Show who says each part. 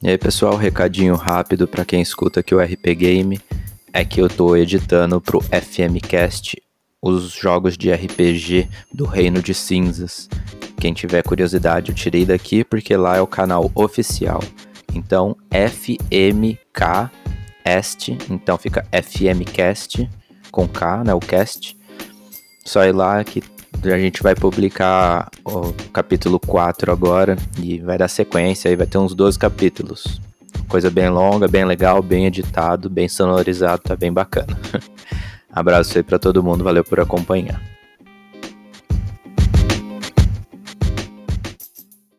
Speaker 1: E aí, pessoal, recadinho rápido para quem escuta aqui o RP Game é que eu tô editando pro FMcast os jogos de RPG do Reino de Cinzas. Quem tiver curiosidade, eu tirei daqui porque lá é o canal oficial. Então, FMcast, então fica FMcast com K, né, o cast. Só ir lá que a gente vai publicar o capítulo 4 agora e vai dar sequência, aí vai ter uns 12 capítulos. Coisa bem longa, bem legal, bem editado, bem sonorizado, tá bem bacana. Abraço aí para todo mundo, valeu por acompanhar.